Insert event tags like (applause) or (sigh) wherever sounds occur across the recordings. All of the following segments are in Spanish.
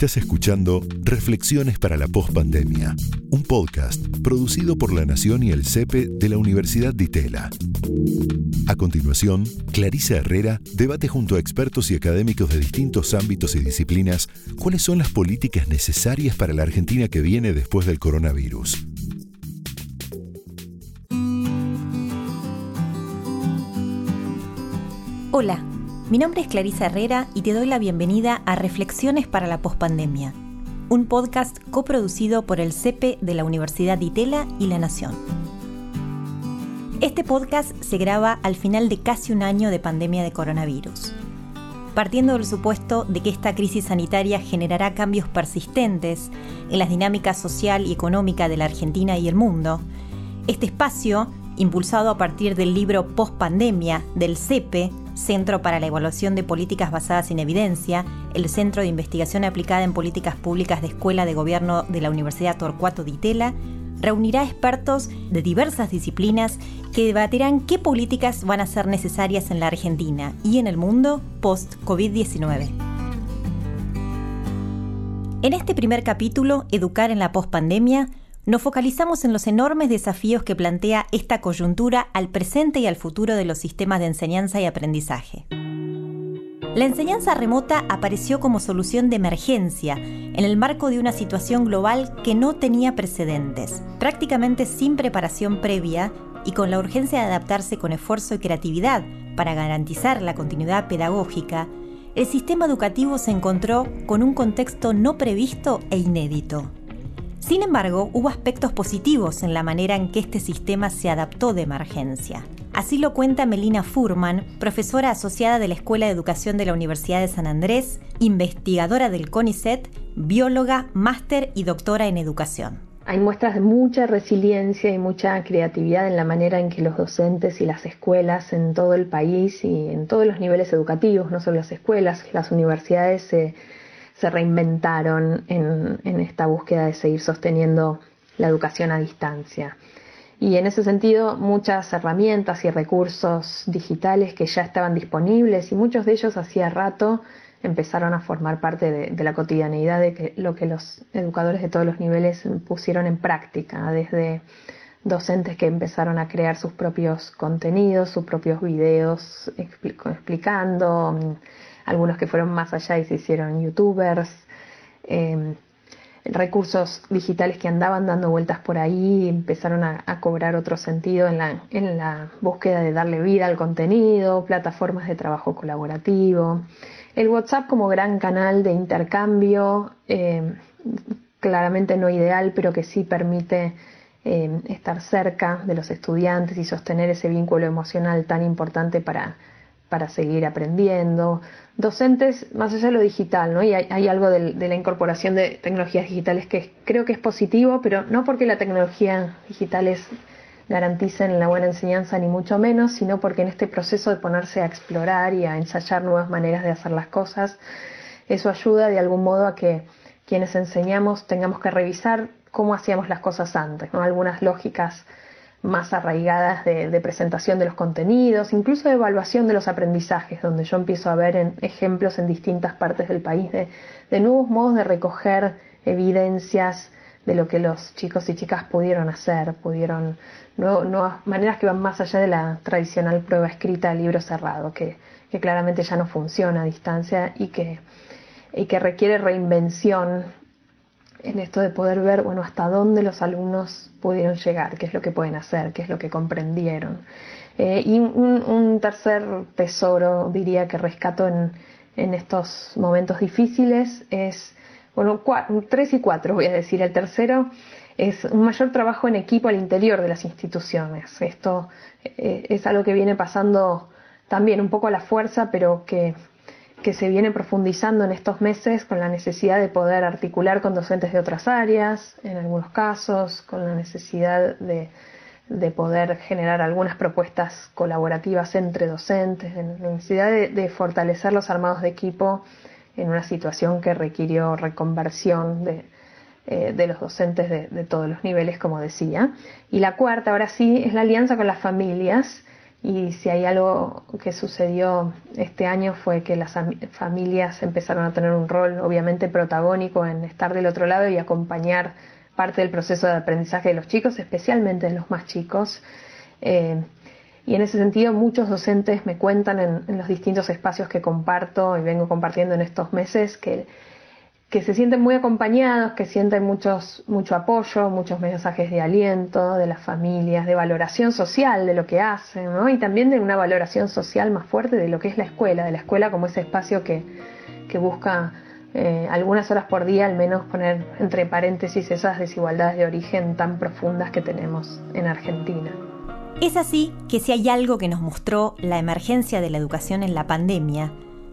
Estás escuchando Reflexiones para la Postpandemia, un podcast producido por La Nación y el CEPE de la Universidad de Itela. A continuación, Clarisa Herrera debate junto a expertos y académicos de distintos ámbitos y disciplinas cuáles son las políticas necesarias para la Argentina que viene después del coronavirus. Hola. Mi nombre es Clarisa Herrera y te doy la bienvenida a Reflexiones para la Postpandemia, un podcast coproducido por el CEPE de la Universidad de Itela y La Nación. Este podcast se graba al final de casi un año de pandemia de coronavirus. Partiendo del supuesto de que esta crisis sanitaria generará cambios persistentes en las dinámicas social y económica de la Argentina y el mundo, este espacio, impulsado a partir del libro Post Pandemia del CEPE, Centro para la Evaluación de Políticas Basadas en Evidencia, el Centro de Investigación Aplicada en Políticas Públicas de Escuela de Gobierno de la Universidad Torcuato Di Tella, reunirá expertos de diversas disciplinas que debatirán qué políticas van a ser necesarias en la Argentina y en el mundo post-COVID-19. En este primer capítulo, Educar en la pospandemia, nos focalizamos en los enormes desafíos que plantea esta coyuntura al presente y al futuro de los sistemas de enseñanza y aprendizaje. La enseñanza remota apareció como solución de emergencia en el marco de una situación global que no tenía precedentes, prácticamente sin preparación previa y con la urgencia de adaptarse con esfuerzo y creatividad para garantizar la continuidad pedagógica, el sistema educativo se encontró con un contexto no previsto e inédito. Sin embargo, hubo aspectos positivos en la manera en que este sistema se adaptó de emergencia. Así lo cuenta Melina Furman, profesora asociada de la Escuela de Educación de la Universidad de San Andrés, investigadora del CONICET, bióloga, máster y doctora en educación. Hay muestras de mucha resiliencia y mucha creatividad en la manera en que los docentes y las escuelas en todo el país y en todos los niveles educativos, no solo las escuelas, las universidades se se reinventaron en, esta búsqueda de seguir sosteniendo la educación a distancia. Y en ese sentido, muchas herramientas y recursos digitales que ya estaban disponibles y muchos de ellos hacía rato empezaron a formar parte de, la cotidianeidad de lo que los educadores de todos los niveles pusieron en práctica, desde docentes que empezaron a crear sus propios contenidos, sus propios videos explicando, algunos que fueron más allá y se hicieron youtubers, em, recursos digitales que andaban dando vueltas por ahí empezaron a, cobrar otro sentido en la, en la, búsqueda de darle vida al contenido, plataformas de trabajo colaborativo, el WhatsApp como gran canal de intercambio, em, claramente no ideal, pero que sí permite em, estar cerca de los estudiantes y sostener ese vínculo emocional tan importante para para seguir aprendiendo. Docentes, más allá de lo digital, ¿no? Y hay, algo de, la incorporación de tecnologías digitales que creo que es positivo, pero no porque la tecnología digitales garanticen la buena enseñanza, ni mucho menos, sino porque en este proceso de ponerse a explorar y a ensayar nuevas maneras de hacer las cosas, eso ayuda de algún modo a que quienes enseñamos tengamos que revisar cómo hacíamos las cosas antes, ¿no? Algunas lógicas más arraigadas de, presentación de los contenidos, incluso de evaluación de los aprendizajes, donde yo empiezo a ver en ejemplos en distintas partes del país de, nuevos modos de recoger evidencias de lo que los chicos y chicas pudieron hacer, pudieron nuevas maneras que van más allá de la tradicional prueba escrita libro cerrado, que, que claramente ya no funciona a distancia y que, y que requiere reinvención en esto de poder ver, bueno, hasta dónde los alumnos pudieron llegar, qué es lo que pueden hacer, qué es lo que comprendieron. Eh, y un, tercer tesoro, diría, que rescato en, en estos momentos difíciles es, bueno, tres y cuatro voy a decir. El tercero es un mayor trabajo en equipo al interior de las instituciones. Esto eh, es algo que viene pasando también un poco a la fuerza, pero que que se viene profundizando en estos meses con la necesidad de poder articular con docentes de otras áreas, en algunos casos, con la necesidad de, poder generar algunas propuestas colaborativas entre docentes, la necesidad de, fortalecer los armados de equipo en una situación que requirió reconversión de, eh, los docentes de todos los niveles, como decía. Y la cuarta, ahora sí, es la alianza con las familias y si hay algo que sucedió este año fue que las familias empezaron a tener un rol obviamente protagónico en estar del otro lado y acompañar parte del proceso de aprendizaje de los chicos, especialmente de los más chicos. Eh, y en ese sentido muchos docentes me cuentan en, los distintos espacios que comparto y vengo compartiendo en estos meses que, que se sienten muy acompañados, que sienten muchos, mucho apoyo, muchos mensajes de aliento de las familias, de valoración social de lo que hacen, y también de una valoración social más fuerte de lo que es la escuela, de la escuela como ese espacio que, que busca eh, algunas horas por día al menos poner entre paréntesis esas desigualdades de origen tan profundas que tenemos en Argentina. Es así que si hay algo que nos mostró la emergencia de la educación en la pandemia,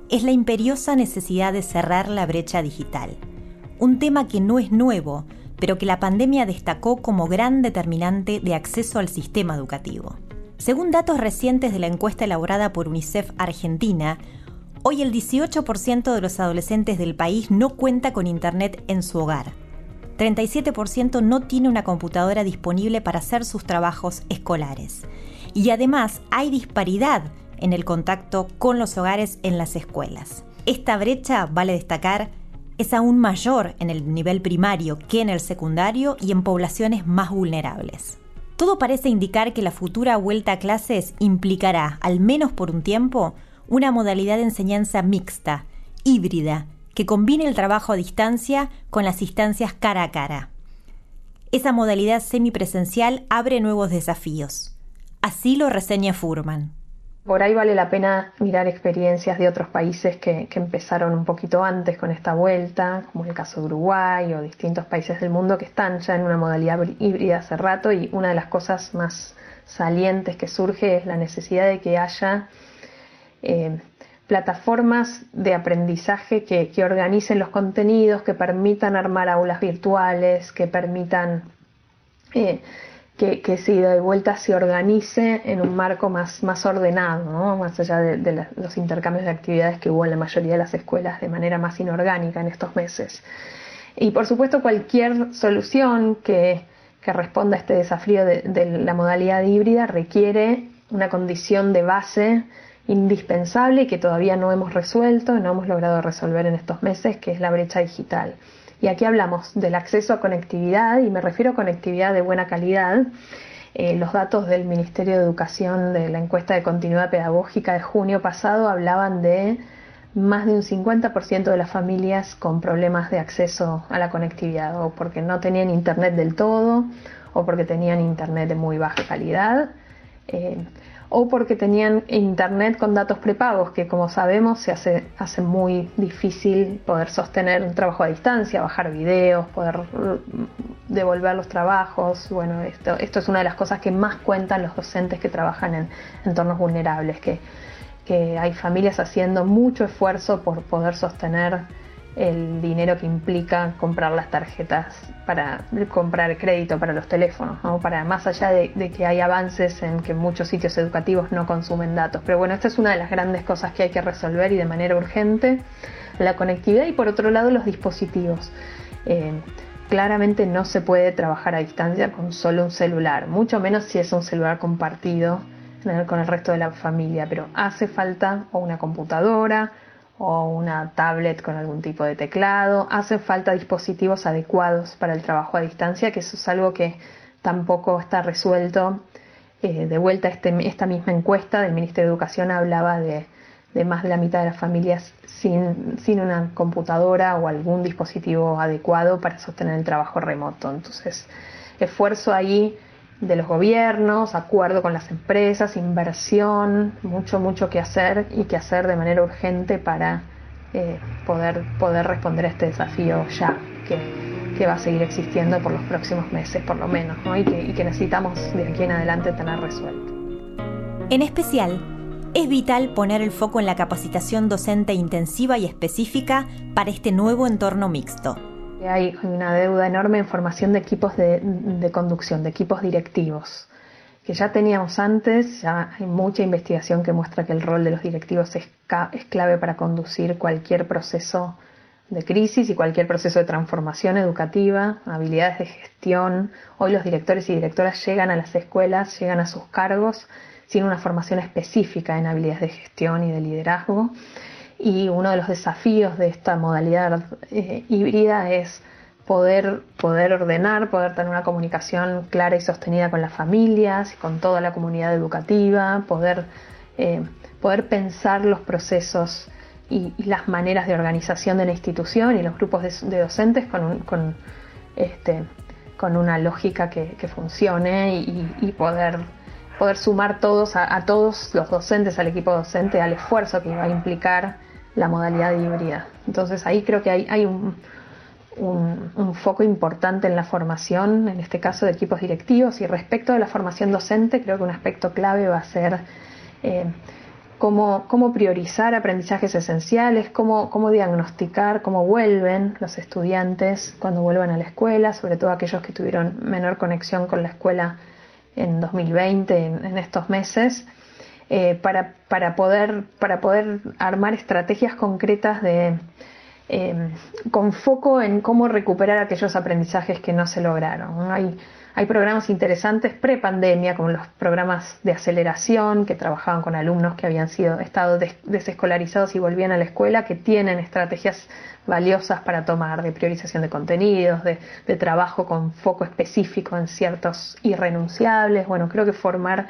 es la imperiosa necesidad de cerrar la brecha digital. Un tema que no es nuevo, pero que la pandemia destacó como gran determinante de acceso al sistema educativo. Según datos recientes de la encuesta elaborada por UNICEF Argentina, hoy el 18% de los adolescentes del país no cuenta con Internet en su hogar 37% no tiene una computadora disponible para hacer sus trabajos escolares. Y además hay disparidad en el contacto con los hogares en las escuelas. Esta brecha, vale destacar, es aún mayor en el nivel primario que en el secundario y en poblaciones más vulnerables. Todo parece indicar que la futura vuelta a clases implicará, al menos por un tiempo, una modalidad de enseñanza mixta, híbrida, que combine el trabajo a distancia con las instancias cara a cara. Esa modalidad semipresencial abre nuevos desafíos. Así lo reseña Furman. Por ahí vale la pena mirar experiencias de otros países que, empezaron un poquito antes con esta vuelta, como el caso de Uruguay o distintos países del mundo que están ya en una modalidad híbrida hace rato y una de las cosas más salientes que surge es la necesidad de que haya eh, plataformas de aprendizaje que, organicen los contenidos, que permitan armar aulas virtuales, que permitan eh, que, que si de vuelta se organice en un marco más, más ordenado, más allá de, los intercambios de actividades que hubo en la mayoría de las escuelas de manera más inorgánica en estos meses. Y por supuesto cualquier solución que, que responda a este desafío de, la modalidad híbrida requiere una condición de base indispensable que todavía no hemos resuelto, no hemos logrado resolver en estos meses, que es la brecha digital. Y aquí hablamos del acceso a conectividad, y me refiero a conectividad de buena calidad. Eh, los datos del Ministerio de Educación de la encuesta de continuidad pedagógica de junio pasado hablaban de más de un 50% de las familias con problemas de acceso a la conectividad, o porque no tenían internet del todo, o porque tenían internet de muy baja calidad. Eh, o porque tenían internet con datos prepagos, que como sabemos se hace, hace muy difícil poder sostener un trabajo a distancia, bajar videos, poder mm, devolver los trabajos. Bueno, esto, esto es una de las cosas que más cuentan los docentes que trabajan en entornos vulnerables, que, que hay familias haciendo mucho esfuerzo por poder sostener el dinero que implica comprar las tarjetas para comprar crédito para los teléfonos, para más allá de, que hay avances en que muchos sitios educativos no consumen datos. Pero bueno, esta es una de las grandes cosas que hay que resolver y de manera urgente, la conectividad y por otro lado los dispositivos. Eh, claramente no se puede trabajar a distancia con solo un celular, mucho menos si es un celular compartido con el resto de la familia, pero hace falta una computadora, o una tablet con algún tipo de teclado. Hacen falta dispositivos adecuados para el trabajo a distancia, que eso es algo que tampoco está resuelto. Eh, de vuelta, este, esta misma encuesta del Ministerio de Educación hablaba de, más de la mitad de las familias sin, sin, una computadora o algún dispositivo adecuado para sostener el trabajo remoto. Entonces, esfuerzo ahí de los gobiernos, acuerdo con las empresas, inversión, mucho, mucho que hacer y que hacer de manera urgente para eh, poder, poder responder a este desafío ya que, va a seguir existiendo por los próximos meses por lo menos que, y que necesitamos de aquí en adelante tener resuelto. En especial, es vital poner el foco en la capacitación docente intensiva y específica para este nuevo entorno mixto hay una deuda enorme en formación de equipos de, conducción, de equipos directivos, que ya teníamos antes, ya hay mucha investigación que muestra que el rol de los directivos es, es clave para conducir cualquier proceso de crisis y cualquier proceso de transformación educativa, habilidades de gestión. Hoy los directores y directoras llegan a las escuelas, llegan a sus cargos sin una formación específica en habilidades de gestión y de liderazgo. Y uno de los desafíos de esta modalidad eh, híbrida es poder, poder ordenar, poder tener una comunicación clara y sostenida con las familias, con toda la comunidad educativa, poder, eh, poder pensar los procesos y, las maneras de organización de la institución y los grupos de, docentes con, con, este, con una lógica que, funcione y, poder, poder sumar todos a, todos los docentes, al equipo docente, al esfuerzo que va a implicar la modalidad híbrida. Entonces ahí creo que hay, un, foco importante en la formación, en este caso de equipos directivos, y respecto de la formación docente, creo que un aspecto clave va a ser eh, cómo, priorizar aprendizajes esenciales, cómo, diagnosticar, cómo vuelven los estudiantes cuando vuelvan a la escuela, sobre todo aquellos que tuvieron menor conexión con la escuela en 2020, en estos meses eh, para, para, poder, para poder armar estrategias concretas de, eh, con foco en cómo recuperar aquellos aprendizajes que no se lograron. Hay, hay programas interesantes pre-pandemia, como los programas de aceleración, que trabajaban con alumnos que habían sido, estado desescolarizados y volvían a la escuela, que tienen estrategias valiosas para tomar de priorización de contenidos, de trabajo con foco específico en ciertos irrenunciables. Bueno, creo que formar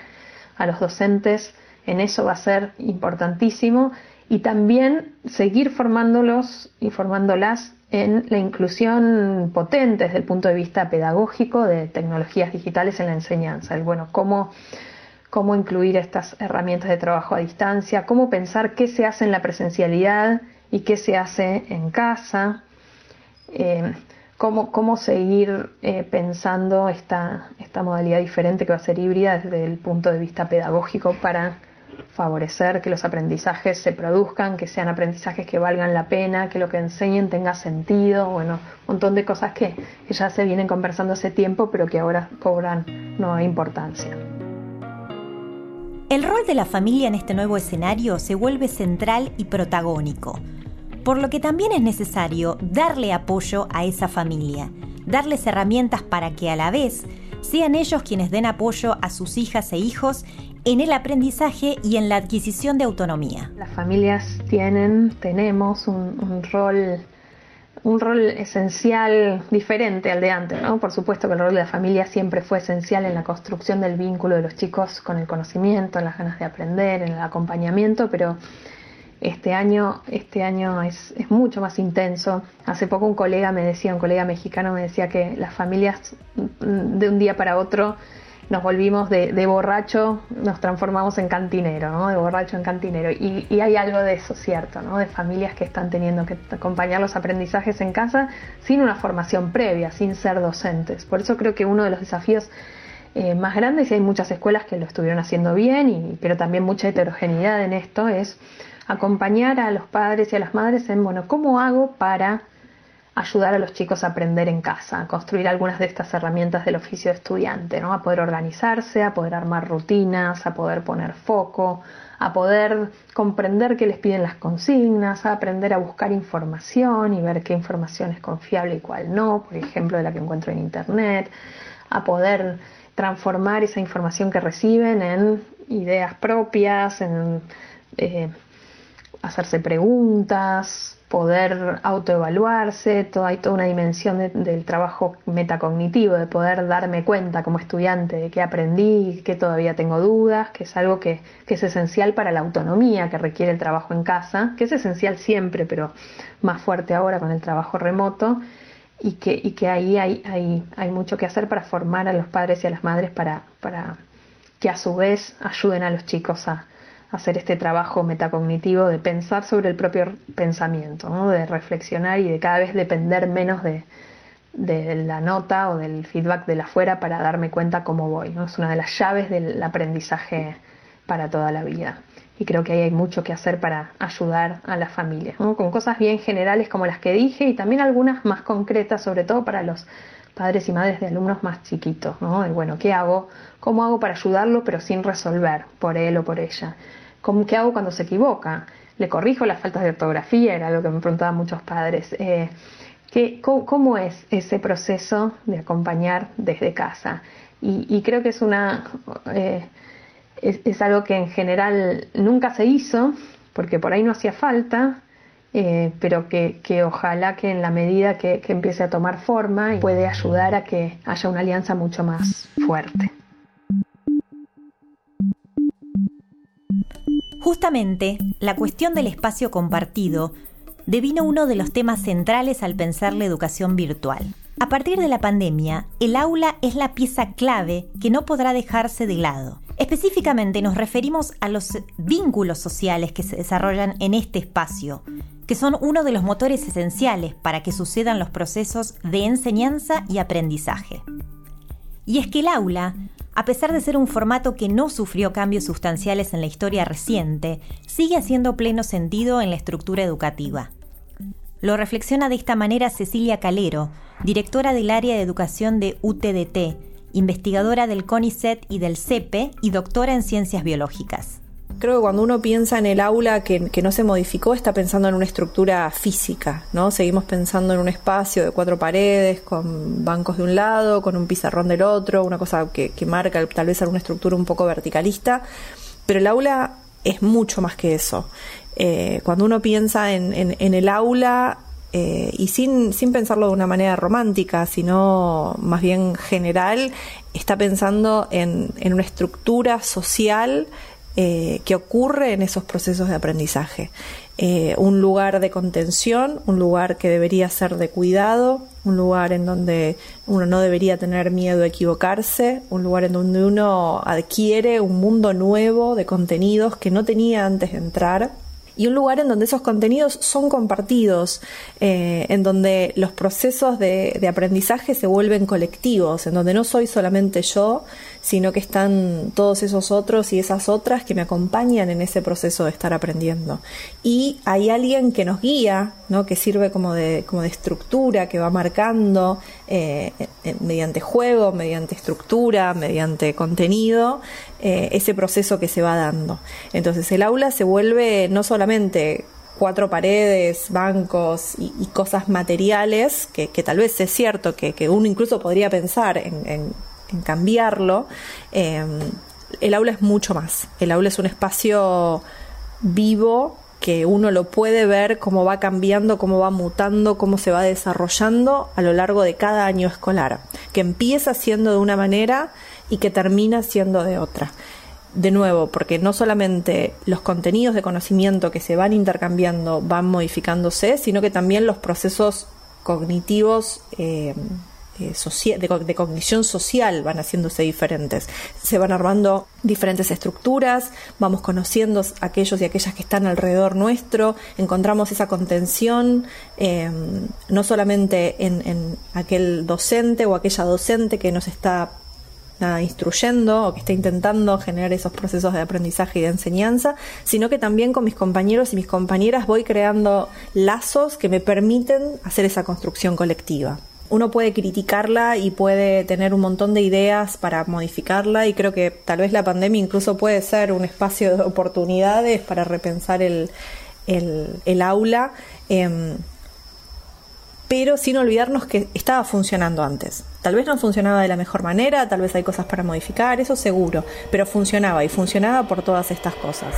a los docentes en eso va a ser importantísimo y también seguir formándolos y formándolas en la inclusión potente desde el punto de vista pedagógico de tecnologías digitales en la enseñanza. El, bueno, cómo, cómo incluir estas herramientas de trabajo a distancia, cómo pensar qué se hace en la presencialidad y qué se hace en casa, eh, cómo, cómo seguir eh, pensando esta, esta modalidad diferente que va a ser híbrida desde el punto de vista pedagógico para favorecer que los aprendizajes se produzcan, que sean aprendizajes que valgan la pena, que lo que enseñen tenga sentido, bueno, un montón de cosas que, ya se vienen conversando hace tiempo, pero que ahora cobran nueva importancia. El rol de la familia en este nuevo escenario se vuelve central y protagónico, por lo que también es necesario darle apoyo a esa familia, darles herramientas para que a la vez sean ellos quienes den apoyo a sus hijas e hijos en el aprendizaje y en la adquisición de autonomía. Las familias tienen, tenemos un, rol un rol esencial diferente al de antes, ¿no? Por supuesto que el rol de la familia siempre fue esencial en la construcción del vínculo de los chicos con el conocimiento, en las ganas de aprender, en el acompañamiento, pero este año, este año es, mucho más intenso. Hace poco un colega me decía, un colega mexicano me decía que las familias mm, de un día para otro nos volvimos de, borracho, nos transformamos en cantinero, ¿no? de borracho en cantinero. Y, hay algo de eso, cierto, ¿no? de familias que están teniendo que acompañar los aprendizajes en casa sin una formación previa, sin ser docentes. Por eso creo que uno de los desafíos eh, más grandes, y hay muchas escuelas que lo estuvieron haciendo bien, y, pero también mucha heterogeneidad en esto, es acompañar a los padres y a las madres en, bueno, ¿cómo hago para ayudar a los chicos a aprender en casa, a construir algunas de estas herramientas del oficio de estudiante, ¿no? a poder organizarse, a poder armar rutinas, a poder poner foco, a poder comprender qué les piden las consignas, a aprender a buscar información y ver qué información es confiable y cuál no, por ejemplo, de la que encuentro en Internet, a poder transformar esa información que reciben en ideas propias, en eh, hacerse preguntas, poder autoevaluarse, todo, hay toda una dimensión del trabajo metacognitivo, de poder darme cuenta como estudiante de qué aprendí, que todavía tengo dudas, que es algo que, es esencial para la autonomía que requiere el trabajo en casa, que es esencial siempre, pero más fuerte ahora con el trabajo remoto, y que, y que ahí hay, hay, hay mucho que hacer para formar a los padres y a las madres para, para que a su vez ayuden a los chicos a, hacer este trabajo metacognitivo de pensar sobre el propio pensamiento, de reflexionar y de cada vez depender menos de, la nota o del feedback de la afuera para darme cuenta cómo voy. ¿no? Es una de las llaves del aprendizaje para toda la vida. Y creo que ahí hay mucho que hacer para ayudar a la familia, con cosas bien generales como las que dije y también algunas más concretas, sobre todo para los padres y madres de alumnos más chiquitos, ¿no? bueno, ¿qué hago? ¿Cómo hago para ayudarlo pero sin resolver por él o por ella? ¿Cómo, ¿Qué hago cuando se equivoca? ¿Le corrijo las faltas de ortografía? Era lo que me preguntaban muchos padres. Eh, ¿qué, cómo, es ese proceso de acompañar desde casa? Y, creo que es una... Eh, es, algo que en general nunca se hizo, porque por ahí no hacía falta, eh, pero que, ojalá que en la medida que, empiece a tomar forma puede ayudar a que haya una alianza mucho más fuerte. Justamente, la cuestión del espacio compartido devino uno de los temas centrales al pensar la educación virtual. A partir de la pandemia, el aula es la pieza clave que no podrá dejarse de lado. Específicamente nos referimos a los vínculos sociales que se desarrollan en este espacio, que son uno de los motores esenciales para que sucedan los procesos de enseñanza y aprendizaje. Y es que el aula, a pesar de ser un formato que no sufrió cambios sustanciales en la historia reciente, sigue haciendo pleno sentido en la estructura educativa. Lo reflexiona de esta manera Cecilia Calero, directora del área de educación de UTDT, investigadora del CONICET y del CEPE y doctora en ciencias biológicas. Creo que cuando uno piensa en el aula que, no se modificó, está pensando en una estructura física, ¿no? Seguimos pensando en un espacio de cuatro paredes, con bancos de un lado, con un pizarrón del otro, una cosa que, marca tal vez alguna estructura un poco verticalista, pero el aula es mucho más que eso. Eh, cuando uno piensa en, el aula eh, y sin, sin pensarlo de una manera romántica, sino más bien general, está pensando en, una estructura social eh, que ocurre en esos procesos de aprendizaje. un lugar de contención, un lugar que debería ser de cuidado, un lugar en donde uno no debería tener miedo a equivocarse, un lugar en donde uno adquiere un mundo nuevo de contenidos que no tenía antes de entrar y un lugar en donde esos contenidos son compartidos, eh, en donde los procesos de, aprendizaje se vuelven colectivos, en donde no soy solamente yo, sino que están todos esos otros y esas otras que me acompañan en ese proceso de estar aprendiendo. Y hay alguien que nos guía, ¿no? que sirve como de, como de estructura, que va marcando eh, mediante juego, mediante estructura, mediante contenido, eh, ese proceso que se va dando. Entonces el aula se vuelve no solamente cuatro paredes, bancos y, cosas materiales, que, tal vez es cierto que, uno incluso podría pensar en, cambiarlo, em, el aula es mucho más. El aula es un espacio vivo que uno lo puede ver cómo va cambiando, cómo va mutando, cómo se va desarrollando a lo largo de cada año escolar, que empieza siendo de una manera y que termina siendo de otra. De nuevo, porque no solamente los contenidos de conocimiento que se van intercambiando van modificándose, sino que también los procesos cognitivos eh, eh, de, cognición social van haciéndose diferentes. Se van armando diferentes estructuras, vamos conociendo aquellos y aquellas que están alrededor nuestro, encontramos esa contención eh, no solamente en, aquel docente o aquella docente que nos está instruyendo o que está intentando generar esos procesos de aprendizaje y de enseñanza, sino que también con mis compañeros y mis compañeras voy creando lazos que me permiten hacer esa construcción colectiva uno puede criticarla y puede tener un montón de ideas para modificarla y creo que tal vez la pandemia incluso puede ser un espacio de oportunidades para repensar el, aula, em, pero sin olvidarnos que estaba funcionando antes. Tal vez no funcionaba de la mejor manera, tal vez hay cosas para modificar, eso seguro, pero funcionaba y funcionaba por todas estas cosas.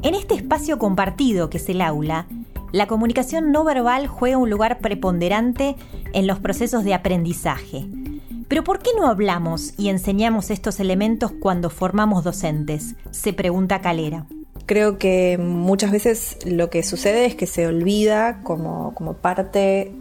En este espacio compartido que es el aula, la comunicación no verbal juega un lugar preponderante en los procesos de aprendizaje. Pero ¿por qué no hablamos y enseñamos estos elementos cuando formamos docentes? Se pregunta Calera. Creo que muchas veces lo que sucede es que se olvida como, como parte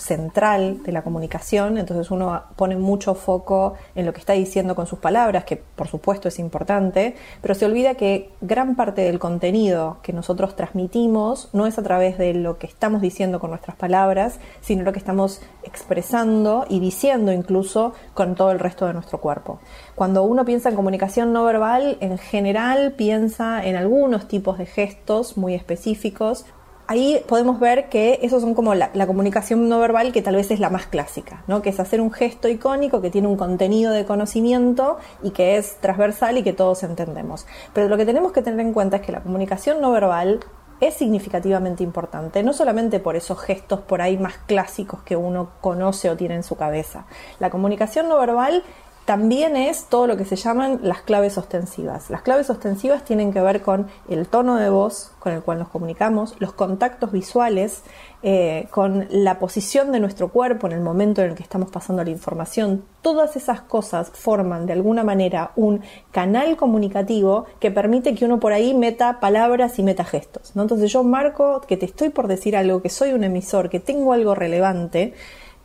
central de la comunicación, entonces uno pone mucho foco en lo que está diciendo con sus palabras, que por supuesto es importante, pero se olvida que gran parte del contenido que nosotros transmitimos no es a través de lo que estamos diciendo con nuestras palabras, sino lo que estamos expresando y diciendo incluso con todo el resto de nuestro cuerpo. Cuando uno piensa en comunicación no verbal, en general piensa en algunos tipos de gestos muy específicos ahí podemos ver que esos son como la, comunicación no verbal que tal vez es la más clásica, ¿no? que es hacer un gesto icónico que tiene un contenido de conocimiento y que es transversal y que todos entendemos. Pero lo que tenemos que tener en cuenta es que la comunicación no verbal es significativamente importante, no solamente por esos gestos por ahí más clásicos que uno conoce o tiene en su cabeza. La comunicación no verbal también es todo lo que se llaman las claves ostensivas. Las claves ostensivas tienen que ver con el tono de voz con el cual nos comunicamos, los contactos visuales, eh, con la posición de nuestro cuerpo en el momento en el que estamos pasando la información. Todas esas cosas forman de alguna manera un canal comunicativo que permite que uno por ahí meta palabras y meta gestos. ¿no? Entonces yo marco que te estoy por decir algo, que soy un emisor, que tengo algo relevante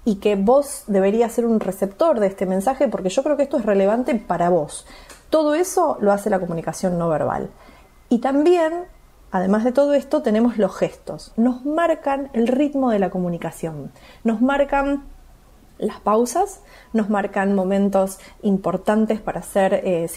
y que vos deberías ser un receptor de este mensaje porque yo creo que esto es relevante para vos. Todo eso lo hace la comunicación no verbal. Y también, además de todo esto, tenemos los gestos. Nos marcan el ritmo de la comunicación. Nos marcan las pausas nos marcan momentos importantes para ser eh,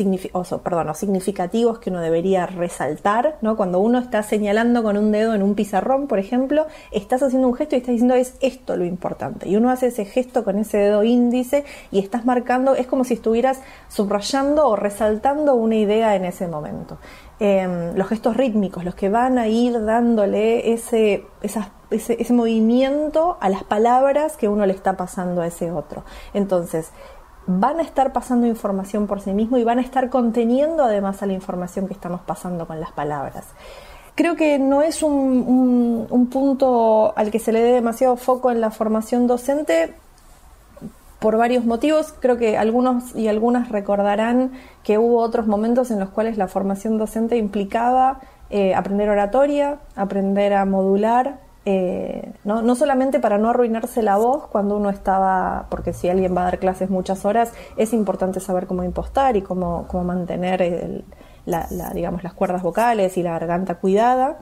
perdón, significativos que uno debería resaltar, ¿no? Cuando uno está señalando con un dedo en un pizarrón, por ejemplo, estás haciendo un gesto y estás diciendo es esto lo importante. Y uno hace ese gesto con ese dedo índice y estás marcando, es como si estuvieras subrayando o resaltando una idea en ese momento. Em, los gestos rítmicos, los que van a ir dándole ese, ese, movimiento a las palabras que uno le está pasando a ese otro. Entonces, van a estar pasando información por sí mismo y van a estar conteniendo además a la información que estamos pasando con las palabras. Creo que no es un, un punto al que se le dé demasiado foco en la formación docente, por varios motivos. Creo que algunos y algunas recordarán que hubo otros momentos en los cuales la formación docente implicaba eh, aprender oratoria, aprender a modular, eh, ¿no? ¿no? solamente para no arruinarse la voz cuando uno estaba, porque si alguien va a dar clases muchas horas, es importante saber cómo impostar y cómo, cómo mantener la, digamos, las cuerdas vocales y la garganta cuidada.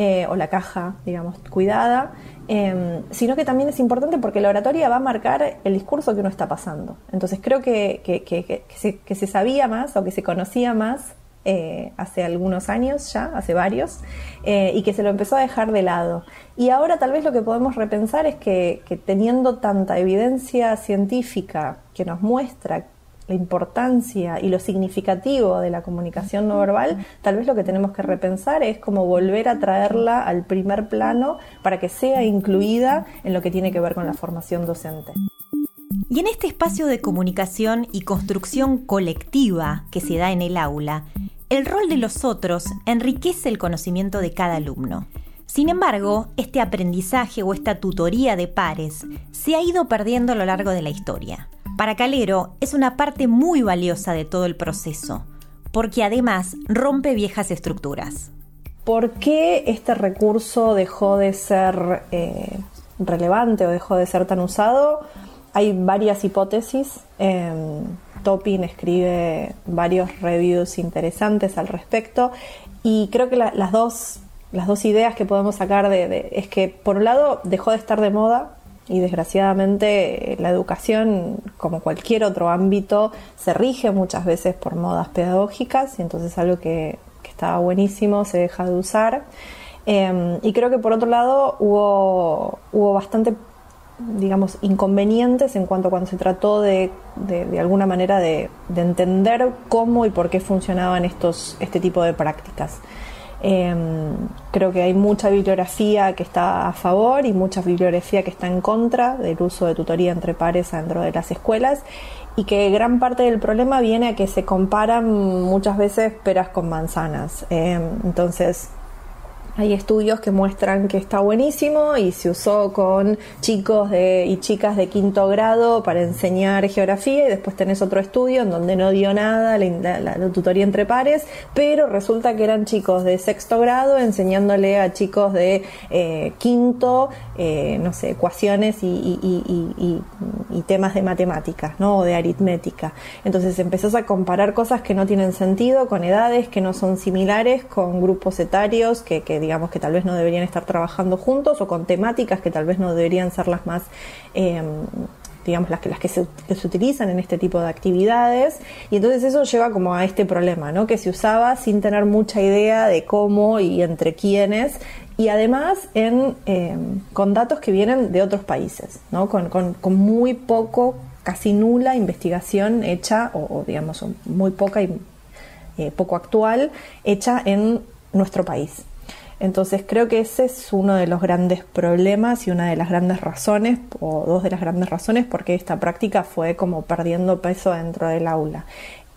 Eh, o la caja, digamos, cuidada, em, sino que también es importante porque la oratoria va a marcar el discurso que uno está pasando. Entonces creo que, que, se, sabía más o que se conocía más eh, hace algunos años ya, hace varios, eh, y que se lo empezó a dejar de lado. Y ahora tal vez lo que podemos repensar es que teniendo tanta evidencia científica que nos muestra la importancia y lo significativo de la comunicación no verbal, tal vez lo que tenemos que repensar es cómo volver a traerla al primer plano para que sea incluida en lo que tiene que ver con la formación docente. Y en este espacio de comunicación y construcción colectiva que se da en el aula, el rol de los otros enriquece el conocimiento de cada alumno. Sin embargo, este aprendizaje o esta tutoría de pares se ha ido perdiendo a lo largo de la historia. Para Calero es una parte muy valiosa de todo el proceso, porque además rompe viejas estructuras. ¿Por qué este recurso dejó de ser eh, relevante o dejó de ser tan usado? Hay varias hipótesis. Eh, Topin escribe varios reviews interesantes al respecto y creo que las, dos, las dos ideas que podemos sacar de, es que por un lado dejó de estar de moda y desgraciadamente la educación, como cualquier otro ámbito, se rige muchas veces por modas pedagógicas y entonces algo que, estaba buenísimo se deja de usar. Em, y creo que por otro lado hubo, hubo bastante digamos, inconvenientes en cuanto a cuando se trató de, de, de alguna manera de, de, entender cómo y por qué funcionaban estos, este tipo de prácticas. Em, creo que hay mucha bibliografía que está a favor y mucha bibliografía que está en contra del uso de tutoría entre pares dentro de las escuelas y que gran parte del problema viene a que se comparan muchas veces peras con manzanas. Em, entonces, hay estudios que muestran que está buenísimo y se usó con chicos de, y chicas de quinto grado para enseñar geografía y después tenés otro estudio en donde no dio nada la, tutoría entre pares, pero resulta que eran chicos de sexto grado enseñándole a chicos de eh, quinto, eh, no sé, ecuaciones y, y, temas de matemáticas, ¿no? O de aritmética. Entonces empezás a comparar cosas que no tienen sentido con edades que no son similares, con grupos etarios que, que digamos que tal vez no deberían estar trabajando juntos o con temáticas que tal vez no deberían ser las más em, digamos, las que, las que se, utilizan en este tipo de actividades. Y entonces eso lleva como a este problema, ¿no? Que se usaba sin tener mucha idea de cómo y entre quiénes. Y además en, em, con datos que vienen de otros países, ¿no? Con, con, muy poco, casi nula investigación hecha, o, digamos, muy poca y eh, poco actual, hecha en nuestro país. Entonces creo que ese es uno de los grandes problemas y una de las grandes razones, o dos de las grandes razones, porque esta práctica fue como perdiendo peso dentro del aula.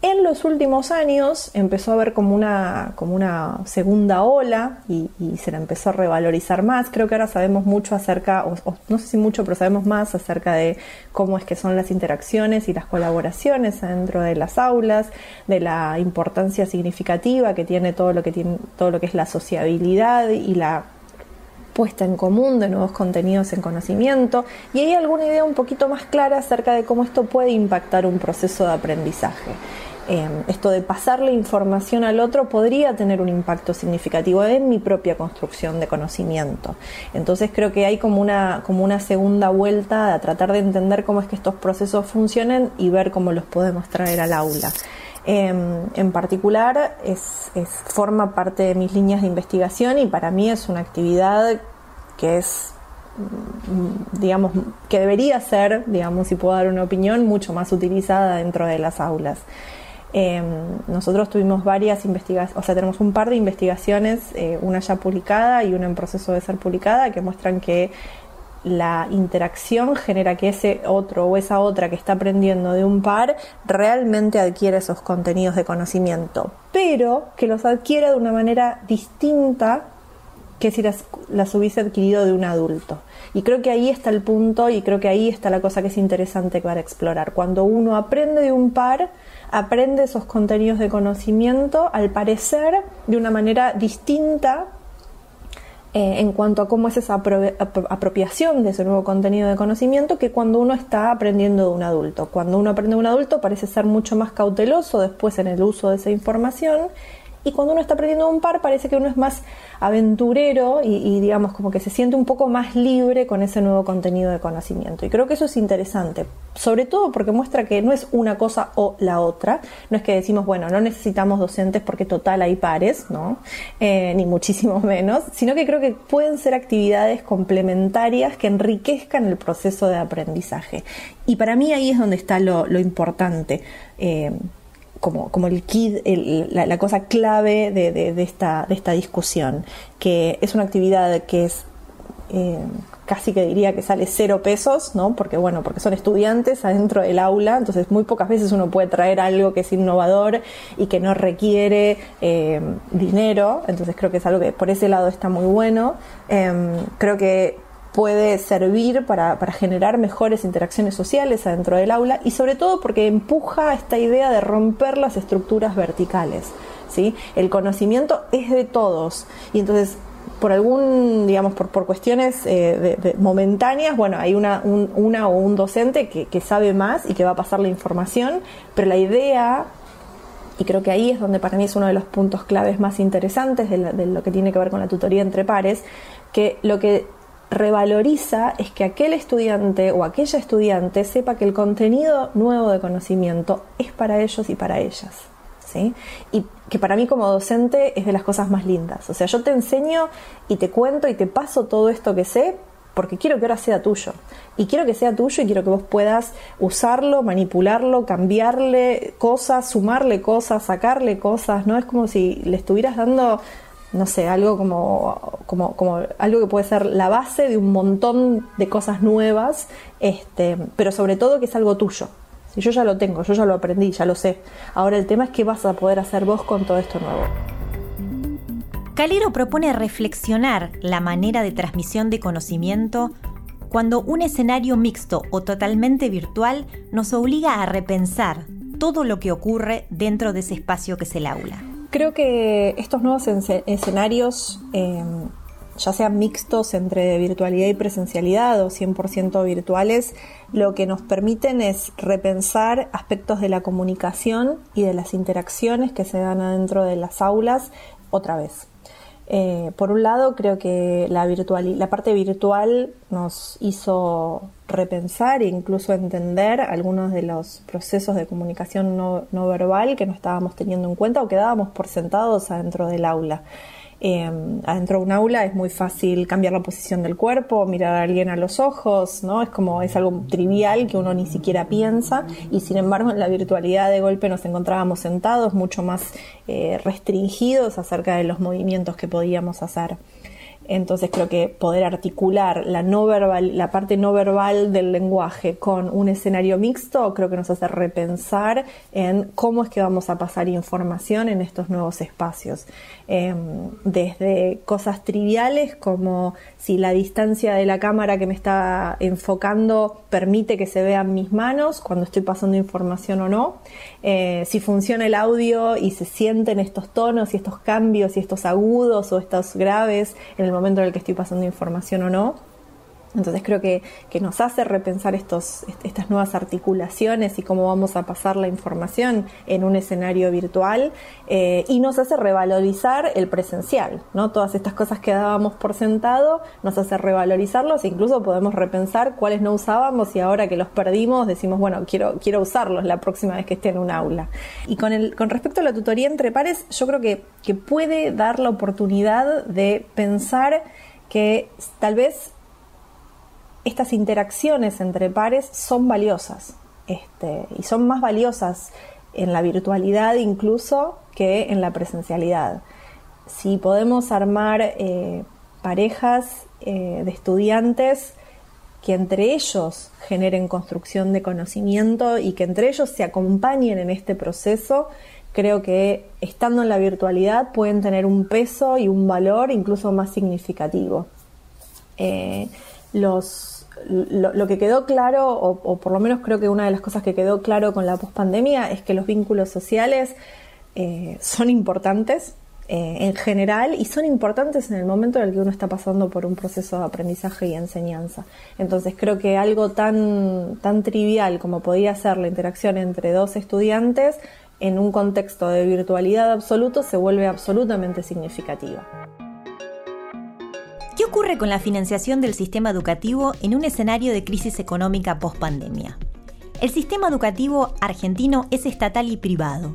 En los últimos años empezó a haber como una, como una segunda ola y, se la empezó a revalorizar más. Creo que ahora sabemos mucho acerca, o, no sé si mucho, pero sabemos más acerca de cómo es que son las interacciones y las colaboraciones dentro de las aulas, de la importancia significativa que tiene todo lo que tiene, todo lo que es la sociabilidad y la puesta en común de nuevos contenidos en conocimiento y hay alguna idea un poquito más clara acerca de cómo esto puede impactar un proceso de aprendizaje. Em, esto de pasarle información al otro podría tener un impacto significativo en mi propia construcción de conocimiento. Entonces creo que hay como una, como una segunda vuelta a tratar de entender cómo es que estos procesos funcionan y ver cómo los podemos traer al aula. Em, en particular forma parte de mis líneas de investigación y para mí es una actividad que es mm, digamos que debería ser digamos si puedo dar una opinión mucho más utilizada dentro de las aulas Em, nosotros tuvimos varias investigaciones, o sea, tenemos un par de investigaciones, eh, una ya publicada y una en proceso de ser publicada, que muestran que la interacción genera que ese otro o esa otra que está aprendiendo de un par realmente adquiere esos contenidos de conocimiento, pero que los adquiere de una manera distinta que si las, las, hubiese adquirido de un adulto. Y creo que ahí está el punto y creo que ahí está la cosa que es interesante para explorar. Cuando uno aprende de un par, aprende esos contenidos de conocimiento, al parecer, de una manera distinta eh, en cuanto a cómo es esa apropiación de ese nuevo contenido de conocimiento que cuando uno está aprendiendo de un adulto. Cuando uno aprende de un adulto parece ser mucho más cauteloso después en el uso de esa información y cuando uno está aprendiendo un par parece que uno es más aventurero y, digamos como que se siente un poco más libre con ese nuevo contenido de conocimiento. Y creo que eso es interesante, sobre todo porque muestra que no es una cosa o la otra, no es que decimos, bueno, no necesitamos docentes porque total hay pares, ¿no? Eh, ni muchísimo (laughs) menos, sino que creo que pueden ser actividades complementarias que enriquezcan el proceso de aprendizaje. Y para mí ahí es donde está lo, importante. Eh, como, como el kit, la, cosa clave de, esta, de esta discusión, que es una actividad que es eh, casi que diría que sale cero pesos, ¿no? Porque bueno, porque son estudiantes adentro del aula, entonces muy pocas veces uno puede traer algo que es innovador y que no requiere eh, dinero, entonces creo que es algo que por ese lado está muy bueno. Em, creo que puede servir para, generar mejores interacciones sociales adentro del aula y sobre todo porque empuja esta idea de romper las estructuras verticales. ¿sí? El conocimiento es de todos y entonces por algún, digamos, por, por cuestiones eh, momentáneas, bueno, hay una, una o un docente que, sabe más y que va a pasar la información, pero la idea y creo que ahí es donde para mí es uno de los puntos claves más interesantes de, de, lo que tiene que ver con la tutoría entre pares, que lo que revaloriza es que aquel estudiante o aquella estudiante sepa que el contenido nuevo de conocimiento es para ellos y para ellas. ¿sí? Y que para mí como docente es de las cosas más lindas. O sea, yo te enseño y te cuento y te paso todo esto que sé porque quiero que ahora sea tuyo. Y quiero que sea tuyo y quiero que vos puedas usarlo, manipularlo, cambiarle cosas, sumarle cosas, sacarle cosas, ¿no? Es como si le estuvieras dando no sé, algo como, como, algo que puede ser la base de un montón de cosas nuevas, este, pero sobre todo que es algo tuyo. Si yo ya lo tengo, yo ya lo aprendí, ya lo sé. Ahora el tema es qué vas a poder hacer vos con todo esto nuevo. Calero propone reflexionar la manera de transmisión de conocimiento cuando un escenario mixto o totalmente virtual nos obliga a repensar todo lo que ocurre dentro de ese espacio que es el aula. Creo que estos nuevos escenarios, em, ya sean mixtos entre virtualidad y presencialidad o 100% virtuales, lo que nos permiten es repensar aspectos de la comunicación y de las interacciones que se dan adentro de las aulas otra vez. Eh, por un lado, creo que la, virtual, la parte virtual nos hizo repensar e incluso entender algunos de los procesos de comunicación no, verbal que no estábamos teniendo en cuenta o que dábamos por sentados adentro del aula. Em, adentro de un aula es muy fácil cambiar la posición del cuerpo, mirar a alguien a los ojos, ¿no? Es como es algo trivial que uno ni siquiera piensa y sin embargo en la virtualidad de golpe nos encontrábamos sentados mucho más eh, restringidos acerca de los movimientos que podíamos hacer. Entonces creo que poder articular la no verbal, la parte no verbal del lenguaje con un escenario mixto, creo que nos hace repensar en cómo es que vamos a pasar información en estos nuevos espacios. Em, desde cosas triviales como si la distancia de la cámara que me está enfocando permite que se vean mis manos cuando estoy pasando información o no, eh, si funciona el audio y se sienten estos tonos y estos cambios y estos agudos o estos graves en el momento en el que estoy pasando información o no. Entonces creo que, nos hace repensar estos, estas nuevas articulaciones y cómo vamos a pasar la información en un escenario virtual eh, y nos hace revalorizar el presencial, ¿no? Todas estas cosas que dábamos por sentado nos hace revalorizarlos incluso podemos repensar cuáles no usábamos y ahora que los perdimos decimos, bueno, quiero, quiero usarlos la próxima vez que esté en un aula. Y con, el, con respecto a la tutoría entre pares, yo creo que, que puede dar la oportunidad de pensar que tal vez estas interacciones entre pares son valiosas este, y son más valiosas en la virtualidad incluso que en la presencialidad. Si podemos armar eh, parejas eh, de estudiantes que entre ellos generen construcción de conocimiento y que entre ellos se acompañen en este proceso, creo que estando en la virtualidad pueden tener un peso y un valor incluso más significativo. Eh, los, lo, que quedó claro, o, por lo menos creo que una de las cosas que quedó claro con la pospandemia es que los vínculos sociales eh, son importantes eh, en general y son importantes en el momento en el que uno está pasando por un proceso de aprendizaje y enseñanza. Entonces creo que algo tan, tan trivial como podía ser la interacción entre dos estudiantes en un contexto de virtualidad absoluto se vuelve absolutamente significativa. ¿Qué ocurre con la financiación del sistema educativo en un escenario de crisis económica post-pandemia? El sistema educativo argentino es estatal y privado.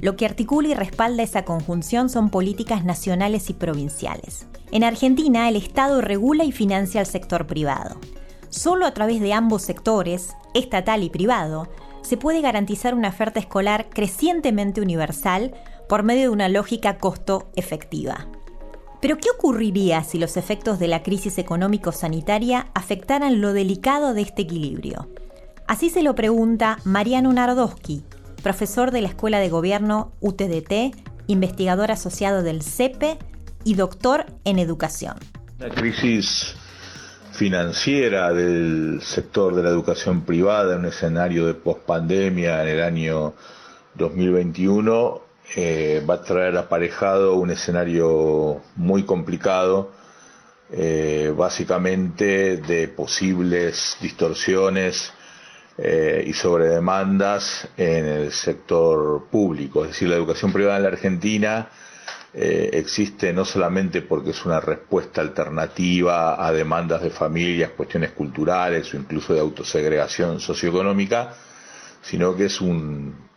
Lo que articula y respalda esa conjunción son políticas nacionales y provinciales. En Argentina, el Estado regula y financia al sector privado. Solo a través de ambos sectores, estatal y privado, se puede garantizar una oferta escolar crecientemente universal por medio de una lógica costo-efectiva. Pero ¿qué ocurriría si los efectos de la crisis económico-sanitaria afectaran lo delicado de este equilibrio? Así se lo pregunta Mariano Nardowski, profesor de la Escuela de Gobierno UTDT, investigador asociado del CEPE y doctor en educación. La crisis financiera del sector de la educación privada en un escenario de pospandemia en el año 2021 eh, va a traer aparejado un escenario muy complicado, eh, básicamente de posibles distorsiones eh, y sobredemandas en el sector público. Es decir, la educación privada en la Argentina existe no solamente porque es una respuesta alternativa a demandas de familias, cuestiones culturales o incluso de autosegregación socioeconómica, sino que es un,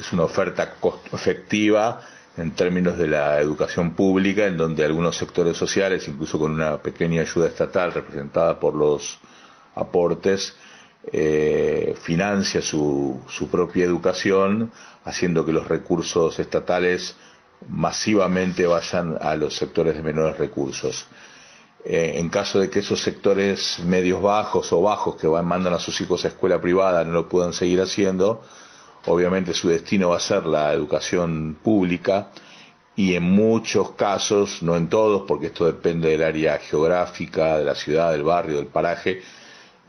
es una oferta efectiva en términos de la educación pública, en donde algunos sectores sociales, incluso con una pequeña ayuda estatal representada por los aportes, eh, financia su, su, propia educación, haciendo que los recursos estatales masivamente vayan a los sectores de menores recursos. Eh, en caso de que esos sectores medios bajos o bajos que mandan a sus hijos a escuela privada no lo puedan seguir haciendo, obviamente su destino va a ser la educación pública y en muchos casos, no en todos, porque esto depende del área geográfica, de la ciudad, del barrio, del paraje,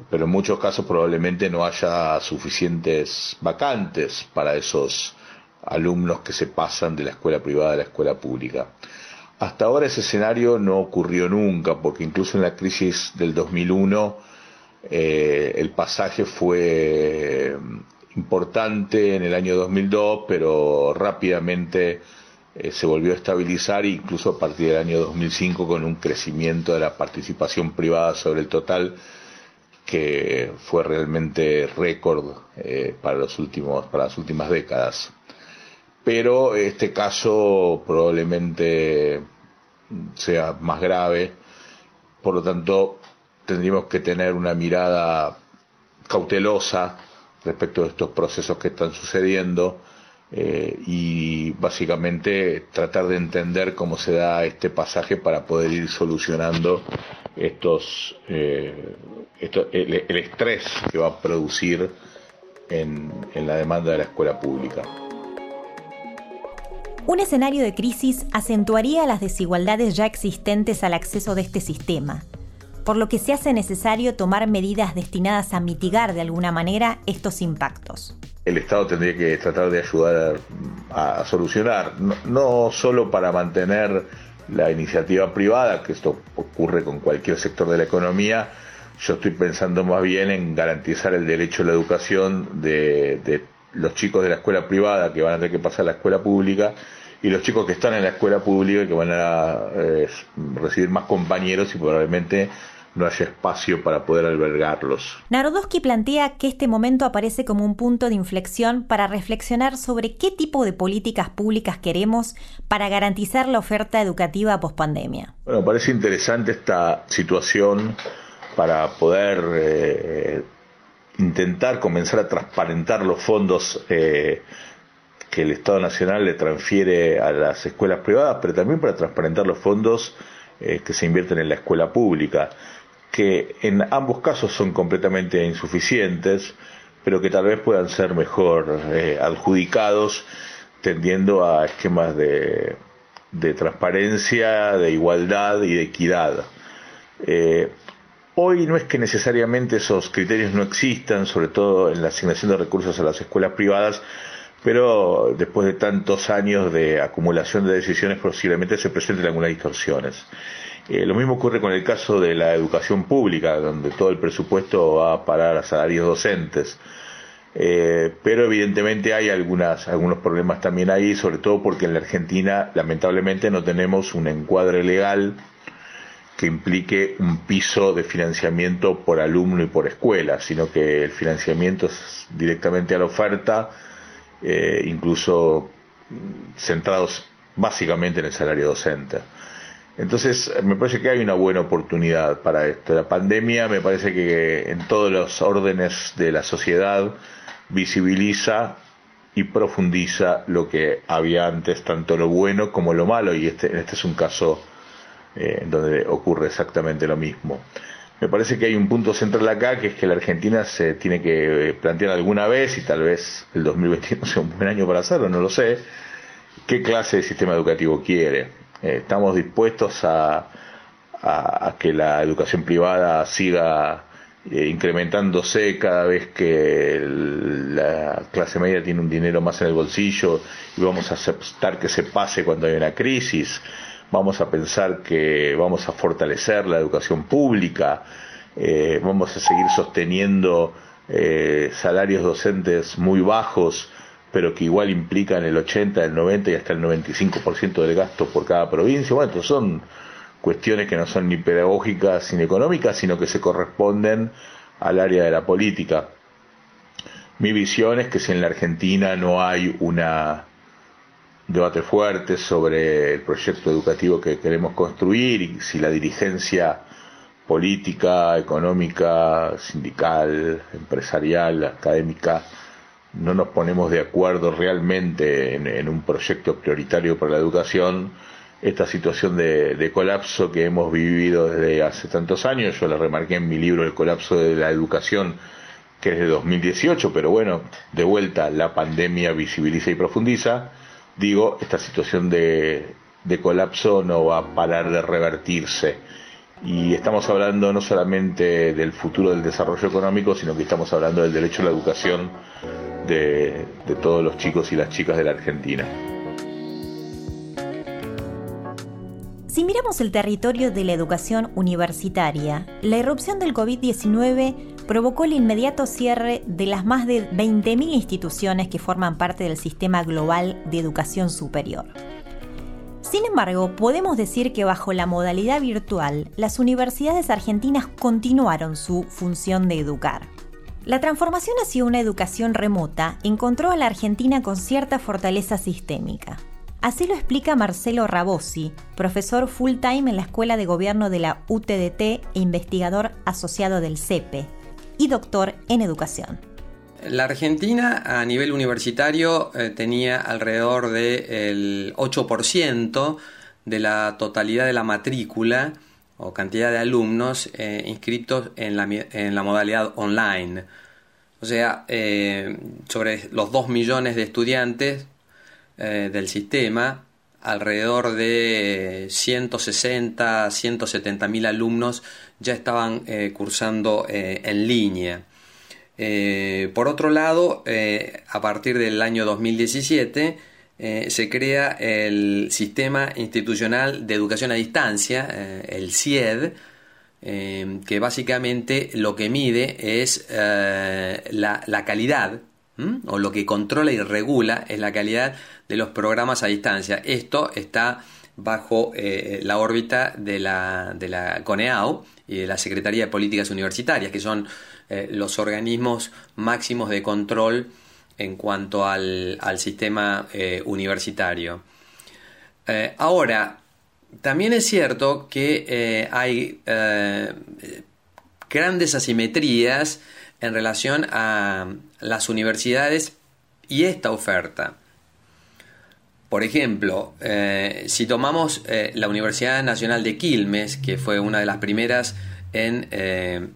pero en muchos casos probablemente no haya suficientes vacantes para esos alumnos que se pasan de la escuela privada a la escuela pública. Hasta ahora ese escenario no ocurrió nunca, porque incluso en la crisis del 2001 eh, el pasaje fue importante en el año 2002, pero rápidamente eh, se volvió a estabilizar incluso a partir del año 2005 con un crecimiento de la participación privada sobre el total que fue realmente récord eh, para los últimos para las últimas décadas. Pero este caso probablemente sea más grave. Por lo tanto, tendríamos que tener una mirada cautelosa respecto de estos procesos que están sucediendo eh, y básicamente tratar de entender cómo se da este pasaje para poder ir solucionando estos, eh, el, estrés que va a producir en, en la demanda de la escuela pública. Un escenario de crisis acentuaría las desigualdades ya existentes al acceso de este sistema, por lo que se hace necesario tomar medidas destinadas a mitigar de alguna manera estos impactos. El Estado tendría que tratar de ayudar a, solucionar, no, solo para mantener la iniciativa privada, que esto ocurre con cualquier sector de la economía, yo estoy pensando más bien en garantizar el derecho a la educación de, los chicos de la escuela privada que van a tener que pasar a la escuela pública y los chicos que están en la escuela pública que van a eh, recibir más compañeros y probablemente no haya espacio para poder albergarlos. Narodowski plantea que este momento aparece como un punto de inflexión para reflexionar sobre qué tipo de políticas públicas queremos para garantizar la oferta educativa pospandemia. Bueno, parece interesante esta situación para poder eh, intentar comenzar a transparentar los fondos eh, que el Estado Nacional le transfiere a las escuelas privadas, pero también para transparentar los fondos eh, que se invierten en la escuela pública que en ambos casos son completamente insuficientes, pero que tal vez puedan ser mejor eh, adjudicados tendiendo a esquemas de, transparencia, de igualdad y de equidad. Eh, hoy no es que necesariamente esos criterios no existan, sobre todo en la asignación de recursos a las escuelas privadas, pero después de tantos años de acumulación de decisiones posiblemente se presenten algunas distorsiones. Eh, lo mismo ocurre con el caso de la educación pública, donde todo el presupuesto va a parar a salarios docentes. Eh, pero evidentemente hay algunas, algunos problemas también ahí, sobre todo porque en la Argentina lamentablemente no tenemos un encuadre legal que implique un piso de financiamiento por alumno y por escuela, sino que el financiamiento es directamente a la oferta, eh, incluso centrados básicamente en el salario docente. Entonces, me parece que hay una buena oportunidad para esto. La pandemia me parece que en todos los órdenes de la sociedad visibiliza y profundiza lo que había antes, tanto lo bueno como lo malo, y este, este es un caso eh, en donde ocurre exactamente lo mismo. Me parece que hay un punto central acá, que es que la Argentina se tiene que plantear alguna vez, y tal vez el 2021 (laughs) sea un buen año para hacerlo, no lo sé, qué clase de sistema educativo quiere eh, estamos dispuestos a, que la educación privada siga eh, incrementándose cada vez que la clase media tiene un dinero más en el bolsillo y vamos a aceptar que se pase cuando hay una crisis. Vamos a pensar que vamos a fortalecer la educación pública, eh, vamos a seguir sosteniendo salarios docentes muy bajos pero que igual implican el 80, el 90 y hasta el 95% del gasto por cada provincia. Bueno, son cuestiones que no son ni pedagógicas ni económicas, sino que se corresponden al área de la política. Mi visión es que si en la Argentina no hay un debate fuerte sobre el proyecto educativo que queremos construir y si la dirigencia política, económica, sindical, empresarial, académica, no nos ponemos de acuerdo realmente en, un proyecto prioritario para la educación, esta situación de, colapso que hemos vivido desde hace tantos años, yo la remarqué en mi libro El colapso de la educación, que es de 2018, pero bueno, de vuelta la pandemia visibiliza y profundiza, digo, esta situación de, de colapso no va a parar de revertirse. Y estamos hablando no solamente del futuro del desarrollo económico, sino que estamos hablando del derecho a la educación de, todos los chicos y las chicas de la Argentina. Si miramos el territorio de la educación universitaria, la irrupción del COVID-19 provocó el inmediato cierre de las más de 20.000 instituciones que forman parte del sistema global de educación superior. Sin embargo, podemos decir que bajo la modalidad virtual, las universidades argentinas continuaron su función de educar. La transformación hacia una educación remota encontró a la Argentina con cierta fortaleza sistémica. Así lo explica Marcelo Rabosi, profesor full time en la Escuela de Gobierno de la UTDT e investigador asociado del CEPE y doctor en educación. La Argentina a nivel universitario eh, tenía alrededor del 8% de la totalidad de la matrícula o cantidad de alumnos eh, inscritos en la, modalidad online. O sea, eh, sobre los 2 millones de estudiantes, eh, del sistema, alrededor de 160, 170 mil alumnos ya estaban eh, cursando eh, en línea. por otro lado, a partir del año 2017, se crea el Sistema Institucional de Educación a Distancia, el CIED, que básicamente lo que mide es la, calidad o lo que controla y regula es la calidad de los programas a distancia. Esto está bajo eh, la órbita de la, de la CONEAU y de la Secretaría de Políticas Universitarias, que son eh, los organismos máximos de control en cuanto al, sistema eh, universitario. ahora, también es cierto que hay grandes asimetrías en relación a las universidades y esta oferta. Por ejemplo, eh, si tomamos eh, la Universidad Nacional de Quilmes, que fue una de las primeras en eh,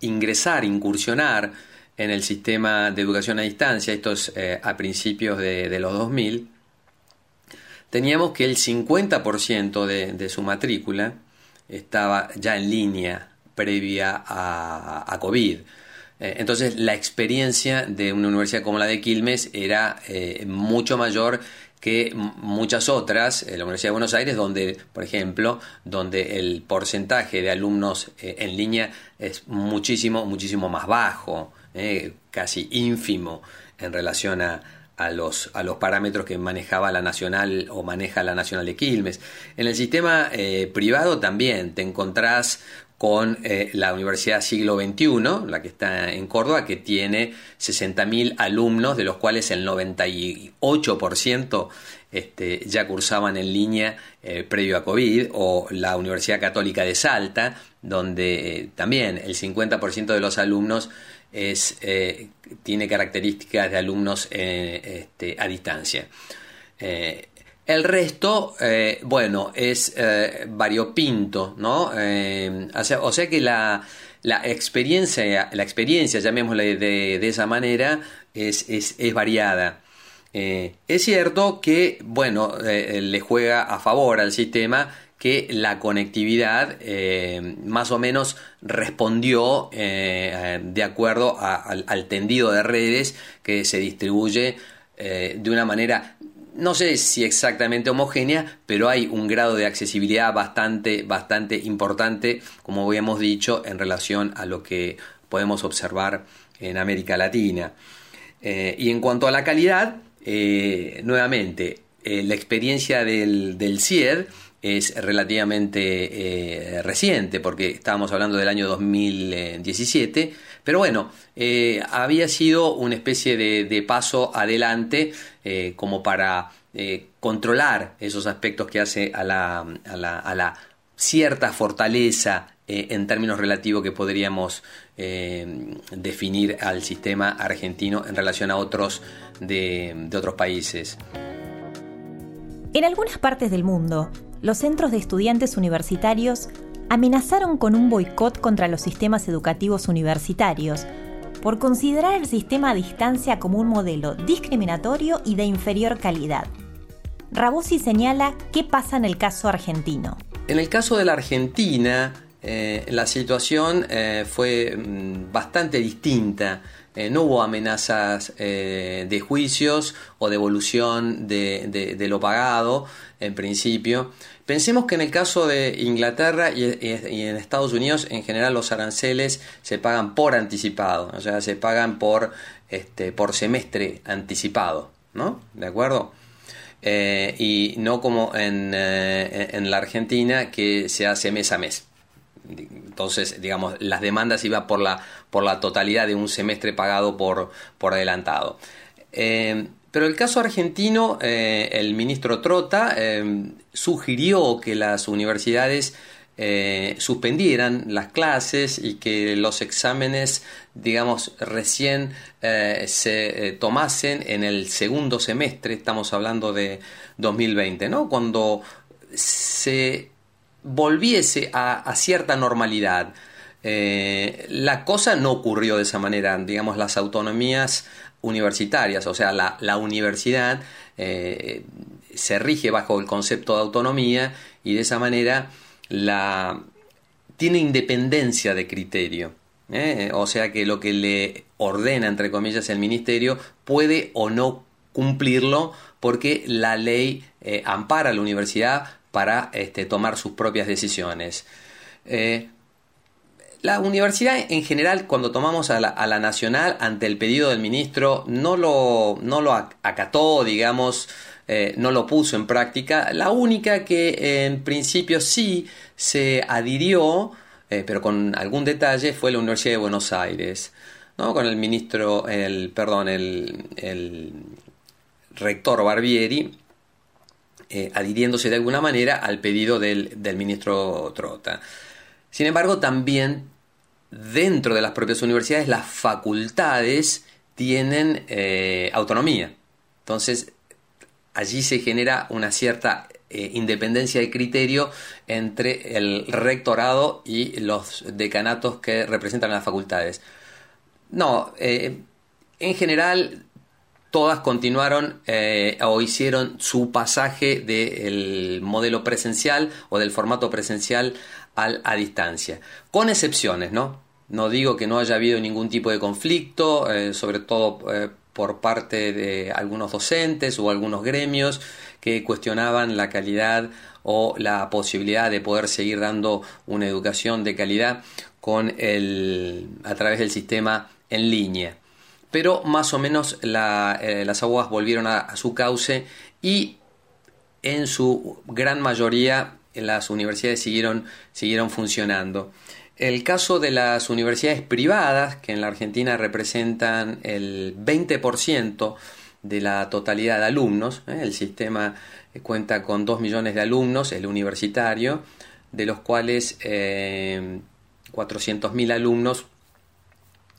ingresar, incursionar en el sistema de educación a distancia, esto es a principios de, los 2000, teníamos que el 50% de, su matrícula estaba ya en línea previa a, COVID. Entonces la experiencia de una universidad como la de Quilmes era mucho mayor que muchas otras, eh, la Universidad de Buenos Aires, donde, por ejemplo, donde el porcentaje de alumnos en línea es muchísimo, muchísimo más bajo, casi ínfimo en relación a, a los, a los parámetros que manejaba la Nacional o maneja la Nacional de Quilmes. En el sistema privado también te encontrás con eh, la Universidad Siglo XXI, la que está en Córdoba, que tiene 60.000 alumnos, de los cuales el 98% este, ya cursaban en línea eh, previo a COVID, o la Universidad Católica de Salta, donde eh, también el 50% de los alumnos tiene características de alumnos este, a distancia. El resto, eh, bueno, es eh, variopinto, ¿no? Eh, o, sea, que la, experiencia, la experiencia, llamémosle de, esa manera, es, variada. es cierto que, bueno, le juega a favor al sistema que la conectividad más o menos respondió de acuerdo al tendido de redes que se distribuye de una manera no sé si exactamente homogénea, pero hay un grado de accesibilidad bastante, bastante importante, como habíamos dicho, en relación a lo que podemos observar en América Latina. Eh, y en cuanto a la calidad, eh, nuevamente, eh, la experiencia del, del CIED es relativamente reciente, porque estábamos hablando del año 2017, pero bueno, eh, había sido una especie de, paso adelante eh, como para eh, controlar esos aspectos que hace a la, a la, cierta fortaleza en términos relativos que podríamos definir al sistema argentino en relación a otros de otros países. En algunas partes del mundo, los centros de estudiantes universitarios amenazaron con un boicot contra los sistemas educativos universitarios por considerar el sistema a distancia como un modelo discriminatorio y de inferior calidad. Rabosi señala qué pasa en el caso argentino. En el caso de la Argentina, eh, la situación eh, fue mm, bastante distinta. Eh, no hubo amenazas de juicios o devolución de lo pagado en principio. Pensemos que en el caso de Inglaterra y, en Estados Unidos, en general los aranceles se pagan por anticipado, o sea, se pagan por, este, por semestre anticipado, ¿no? ¿De acuerdo? Eh, y no como eh, en, la Argentina que se hace mes a mes. Entonces, digamos, las demandas iban por la, por la totalidad de un semestre pagado por, por adelantado. Eh, pero el caso argentino, eh, el ministro Trota eh, sugirió que las universidades suspendieran las clases y que los exámenes, digamos, recién se tomasen en el segundo semestre, estamos hablando de 2020, ¿no? Cuando se volviese a cierta normalidad. la cosa no ocurrió de esa manera, digamos, las autonomías universitarias, o sea, la, universidad eh, se rige bajo el concepto de autonomía y de esa manera la, tiene independencia de criterio. ¿eh? O sea que lo que le ordena, entre comillas, el ministerio puede o no cumplirlo porque la ley eh, ampara a la universidad para este, tomar sus propias decisiones. La universidad en general, cuando tomamos a la, nacional ante el pedido del ministro, no lo, no lo acató, digamos, eh, no lo puso en práctica. La única que en principio sí se adhirió, eh, pero con algún detalle, fue la Universidad de Buenos Aires, ¿no? con el ministro, el, perdón, el, rector Barbieri, eh, adhiriéndose de alguna manera al pedido del, del ministro Trota. Sin embargo, también dentro de las propias universidades las facultades tienen eh, autonomía. Entonces, allí se genera una cierta eh, independencia de criterio entre el rectorado y los decanatos que representan a las facultades. No, en general todas continuaron o hicieron su pasaje del modelo presencial o del formato presencial a distancia, con excepciones, ¿no? No digo que no haya habido ningún tipo de conflicto, eh, sobre todo eh, por parte de algunos docentes o algunos gremios que cuestionaban la calidad o la posibilidad de poder seguir dando una educación de calidad con el, a través del sistema en línea. Pero más o menos eh, las aguas volvieron a, su cauce y en su gran mayoría las universidades siguieron, funcionando. El caso de las universidades privadas, que en la Argentina representan el 20% de la totalidad de alumnos, ¿eh? el sistema cuenta con 2 millones de alumnos, el universitario, de los cuales eh, 400.000 alumnos,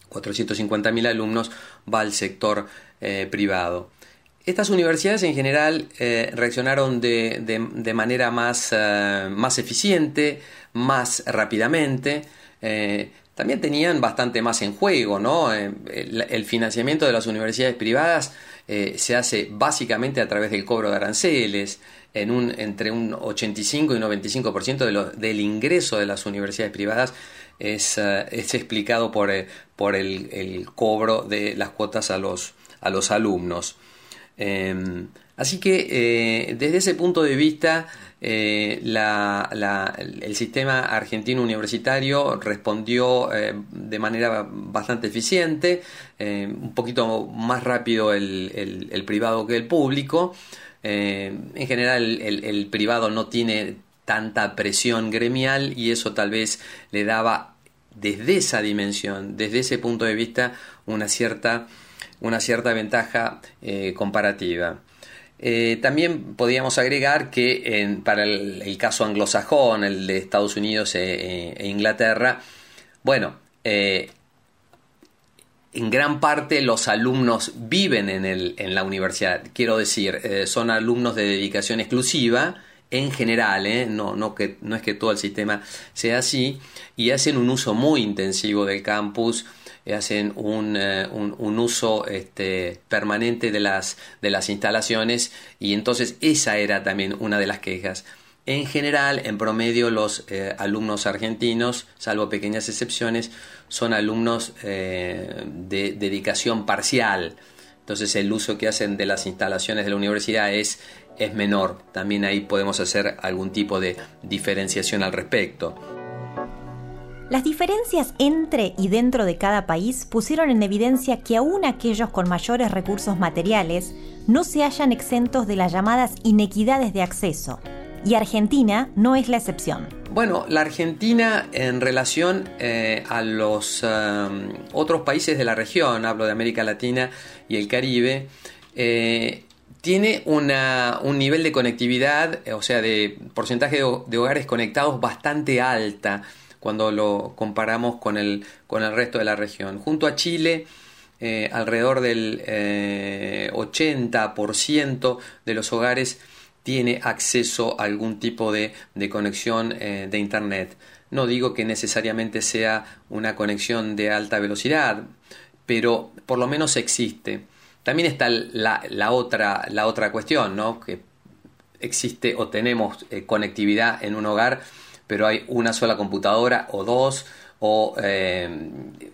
450.000 alumnos va al sector eh, privado. Estas universidades en general eh, reaccionaron de, manera más, eh, más, eficiente, más rápidamente. También tenían bastante más en juego, ¿no? El, financiamiento de las universidades privadas se hace básicamente a través del cobro de aranceles, en un, entre un 85 y un 95% de del ingreso de las universidades privadas es, es explicado por, por el, el, cobro de las cuotas a los, a los alumnos. Em, así que eh, desde ese punto de vista, eh, el sistema argentino universitario respondió eh, de manera bastante eficiente, un poquito más rápido el, privado que el público. en general el, privado no tiene tanta presión gremial y eso tal vez le daba desde esa dimensión, desde ese punto de vista, una cierta una cierta ventaja eh, comparativa. Eh, también podríamos agregar que para el, caso anglosajón, el de Estados Unidos e, e Inglaterra, bueno, eh, en gran parte los alumnos viven en, el, en la universidad, quiero decir, son alumnos de dedicación exclusiva, en general, no, no, que, no es que todo el sistema sea así, y hacen un uso muy intensivo del campus, eh, hacen eh, un, un, uso este, permanente de las, de las instalaciones y entonces esa era también una de las quejas. En general, en promedio, los eh, alumnos argentinos, salvo pequeñas excepciones, son alumnos de dedicación parcial. Entonces el uso que hacen de las instalaciones de la universidad es, es menor. También ahí podemos hacer algún tipo de diferenciación al respecto. Las diferencias entre y dentro de cada país pusieron en evidencia que aún aquellos con mayores recursos materiales no se hallan exentos de las llamadas inequidades de acceso, y Argentina no es la excepción. Bueno, la Argentina en relación eh, a los um, otros países de la región, hablo de América Latina y el Caribe, eh, tiene un nivel de conectividad, o sea, de porcentaje de, hogares conectados bastante alta cuando lo comparamos con el, con el resto de la región. Junto a Chile, eh, alrededor del 80% de los hogares tiene acceso a algún tipo de, conexión de Internet. No digo que necesariamente sea una conexión de alta velocidad, pero por lo menos existe. También está la, otra, la otra cuestión, ¿no? que existe o tenemos eh, conectividad en un hogar, pero hay una sola computadora o dos, o eh,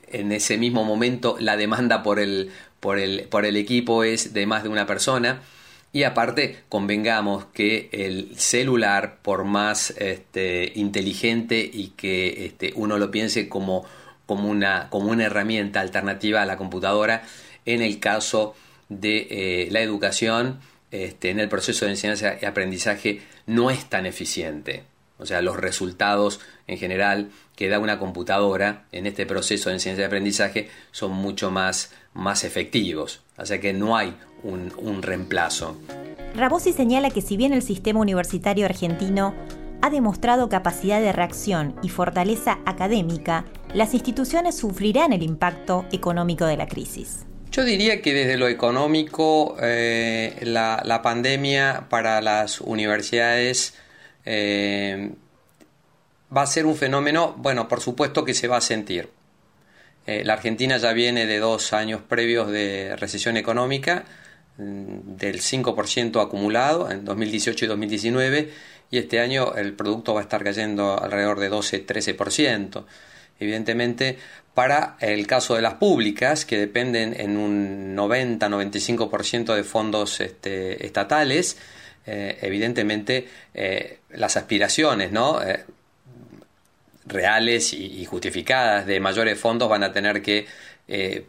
en ese mismo momento la demanda por el, por, el, por el equipo es de más de una persona. Y aparte, convengamos que el celular, por más este, inteligente y que este, uno lo piense como, como, una, como una herramienta alternativa a la computadora, en el caso de eh, la educación, este, en el proceso de enseñanza y aprendizaje, no es tan eficiente. O sea, los resultados en general que da una computadora en este proceso de enseñanza y aprendizaje son mucho más, más efectivos. O sea que no hay un, reemplazo. Rabosi señala que si bien el sistema universitario argentino ha demostrado capacidad de reacción y fortaleza académica, las instituciones sufrirán el impacto económico de la crisis. Yo diría que desde lo económico eh, la, pandemia para las universidades eh, va a ser un fenómeno, bueno, por supuesto que se va a sentir. Eh, la Argentina ya viene de dos años previos de recesión económica, Mm, del 5% acumulado en 2018 y 2019 y este año el producto va a estar cayendo alrededor de 12-13%. Evidentemente, para el caso de las públicas, que dependen en un 90-95% de fondos este, estatales, eh, evidentemente eh, las aspiraciones ¿no? Eh, reales y, justificadas de mayores fondos van a tener que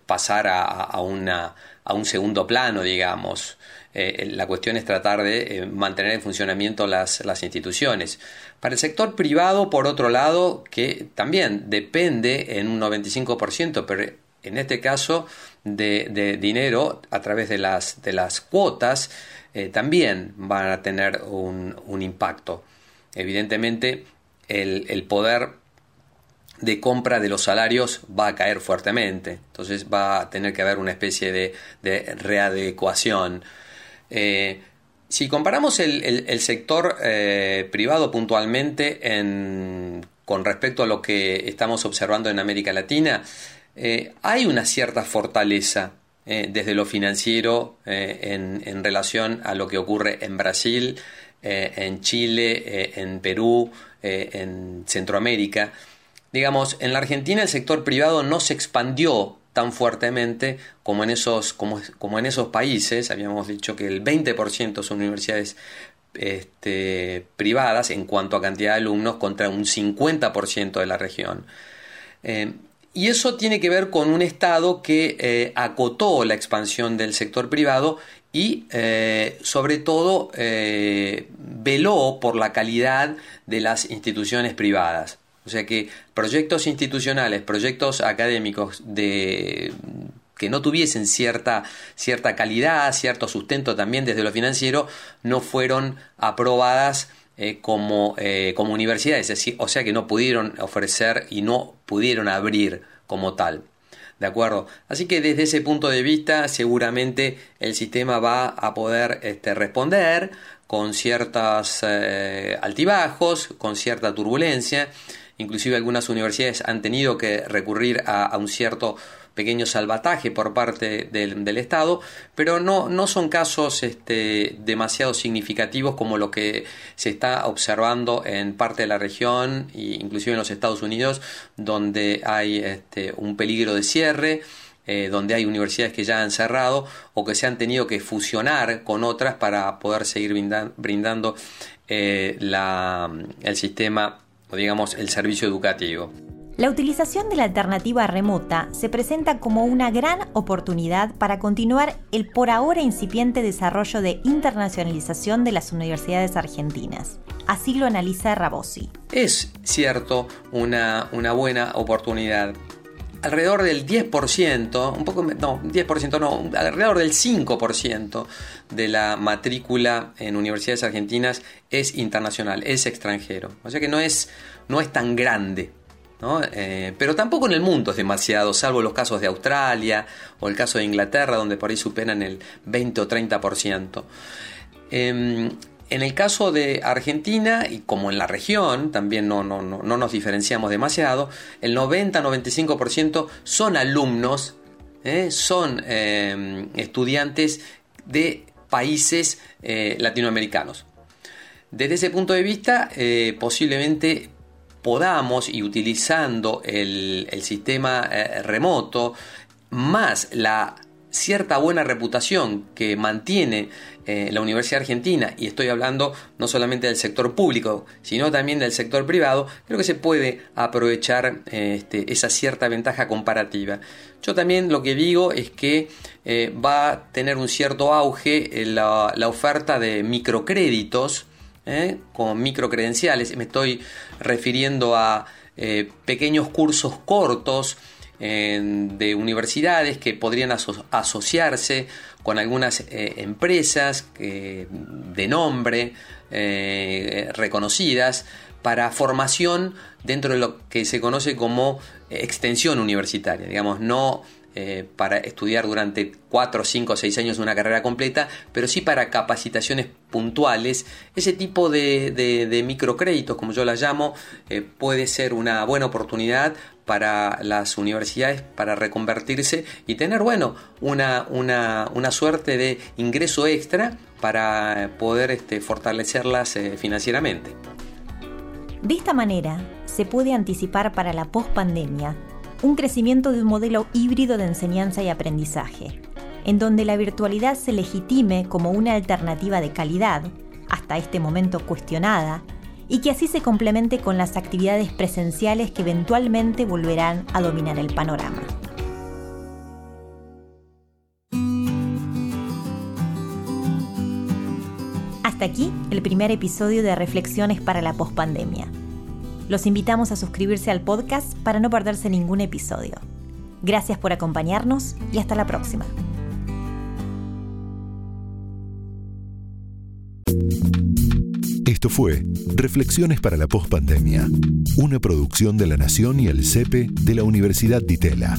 pasar a un segundo plano, digamos. La cuestión es tratar de mantener en funcionamiento las, instituciones. Para el sector privado, por otro lado, que también depende en un 95%, pero en este caso de, dinero a través de las, de las cuotas, eh, también van a tener un, impacto. Evidentemente, el, poder de compra de los salarios va a caer fuertemente. Entonces va a tener que haber una especie de, readecuación. Eh, si comparamos el, sector eh, privado puntualmente con respecto a lo que estamos observando en América Latina, eh, hay una cierta fortaleza desde lo financiero en, relación a lo que ocurre en Brasil, en Chile, en Perú, en Centroamérica. Digamos, en la Argentina el sector privado no se expandió tan fuertemente como en esos, como, como en esos países. Habíamos dicho que el 20% son universidades este, privadas en cuanto a cantidad de alumnos contra un 50% de la región. Eh, y eso tiene que ver con un Estado que eh, acotó la expansión del sector privado y eh, sobre todo veló por la calidad de las instituciones privadas. O sea que proyectos institucionales, proyectos académicos de que no tuviesen cierta, cierta calidad, cierto sustento también desde lo financiero, no fueron aprobadas eh, como, eh, como universidades, o sea que no pudieron ofrecer y no pudieron abrir como tal. ¿De acuerdo? Así que desde ese punto de vista seguramente el sistema va a poder este, responder con ciertos eh, altibajos, con cierta turbulencia Inclusive algunas universidades han tenido que recurrir a, un cierto pequeño salvataje por parte del, Estado, pero no, no son casos este, demasiado significativos como lo que se está observando en parte de la región e inclusive en los Estados Unidos, donde hay este, un peligro de cierre. Eh, donde hay universidades que ya han cerrado o que se han tenido que fusionar con otras para poder seguir brindando eh, el sistema digamos el servicio educativo. La utilización de la alternativa remota se presenta como una gran oportunidad para continuar el por ahora incipiente desarrollo de internacionalización de las universidades argentinas. Así lo analiza Rabosi. Es cierto una, una buena oportunidad alrededor del 10%, un poco, no, 10% no, alrededor del 5% de la matrícula en universidades argentinas es internacional, es extranjero. O sea que no es, no es tan grande. Eh, pero tampoco en el mundo es demasiado, salvo los casos de Australia o el caso de Inglaterra, donde por ahí superan el 20 o 30%. Em, en el caso de Argentina, y como en la región, también no, no, no nos diferenciamos demasiado, el 90-95% son alumnos, ¿eh? son em, estudiantes de países eh, latinoamericanos. Desde ese punto de vista, posiblemente podamos y utilizando el, sistema eh, remoto, más la cierta buena reputación que mantiene eh, la Universidad Argentina, y estoy hablando no solamente del sector público, sino también del sector privado, creo que se puede aprovechar este, esa cierta ventaja comparativa. Yo también lo que digo es que eh, va a tener un cierto auge la, la oferta de microcréditos, ¿eh? con microcredenciales. Me estoy refiriendo a eh, pequeños cursos cortos de universidades que podrían asociarse con algunas eh, empresas de nombre reconocidas para formación dentro de lo que se conoce como extensión universitaria, digamos, no eh, para estudiar durante 4, 5, 6 años una carrera completa, pero sí para capacitaciones puntuales. Ese tipo de, microcréditos, como yo las llamo, eh, puede ser una buena oportunidad para las universidades para reconvertirse y tener, bueno, una, una, suerte de ingreso extra para poder este, fortalecerlas eh, financieramente. De esta manera, se puede anticipar para la pospandemia un crecimiento de un modelo híbrido de enseñanza y aprendizaje, en donde la virtualidad se legitime como una alternativa de calidad, hasta este momento cuestionada, y que así se complemente con las actividades presenciales que eventualmente volverán a dominar el panorama. Hasta aquí el primer episodio de Reflexiones para la Postpandemia. Los invitamos a suscribirse al podcast para no perderse ningún episodio. Gracias por acompañarnos y hasta la próxima. Esto fue Reflexiones para la Postpandemia, una producción de La Nación y el CEPE de la Universidad de Itela.